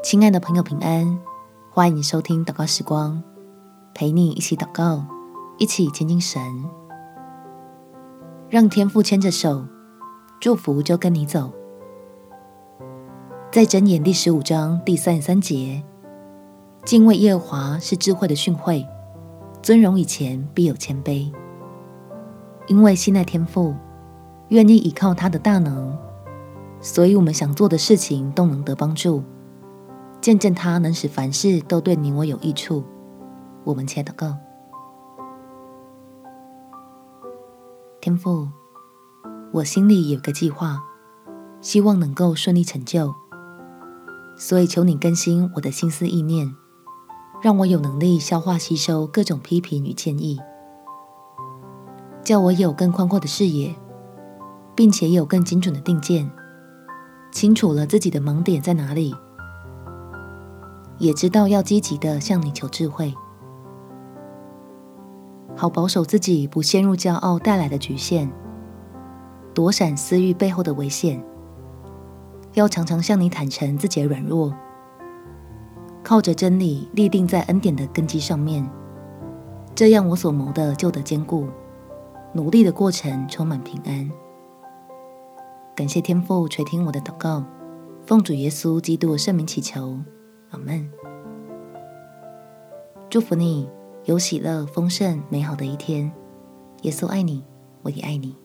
亲爱的朋友，平安！欢迎收听祷告时光，陪你一起祷告，一起亲近神，让天父牵着手，祝福就跟你走。在箴言第十五章第三十三节，敬畏耶和华是智慧的训诲，尊荣以前必有谦卑，因为信赖天父，愿意依靠他的大能，所以我们想做的事情都能得帮助。见证他能使凡事都对你我有益处，我们切得够。天父，我心里有个计划，希望能够顺利成就，所以求你更新我的心思意念，让我有能力消化吸收各种批评与建议，叫我有更宽阔的视野，并且有更精准的定见，清楚了自己的盲点在哪里。也知道要积极的向你求智慧，好保守自己不陷入骄傲带来的局限，躲闪私欲背后的危险。要常常向你坦诚自己的软弱，靠着真理立定在恩典的根基上面，这样我所谋的就得坚固，努力的过程充满平安。感谢天父垂听我的祷告，奉主耶稣基督的圣名祈求。阿门。祝福你有喜乐、丰盛、美好的一天。耶稣爱你，我也爱你。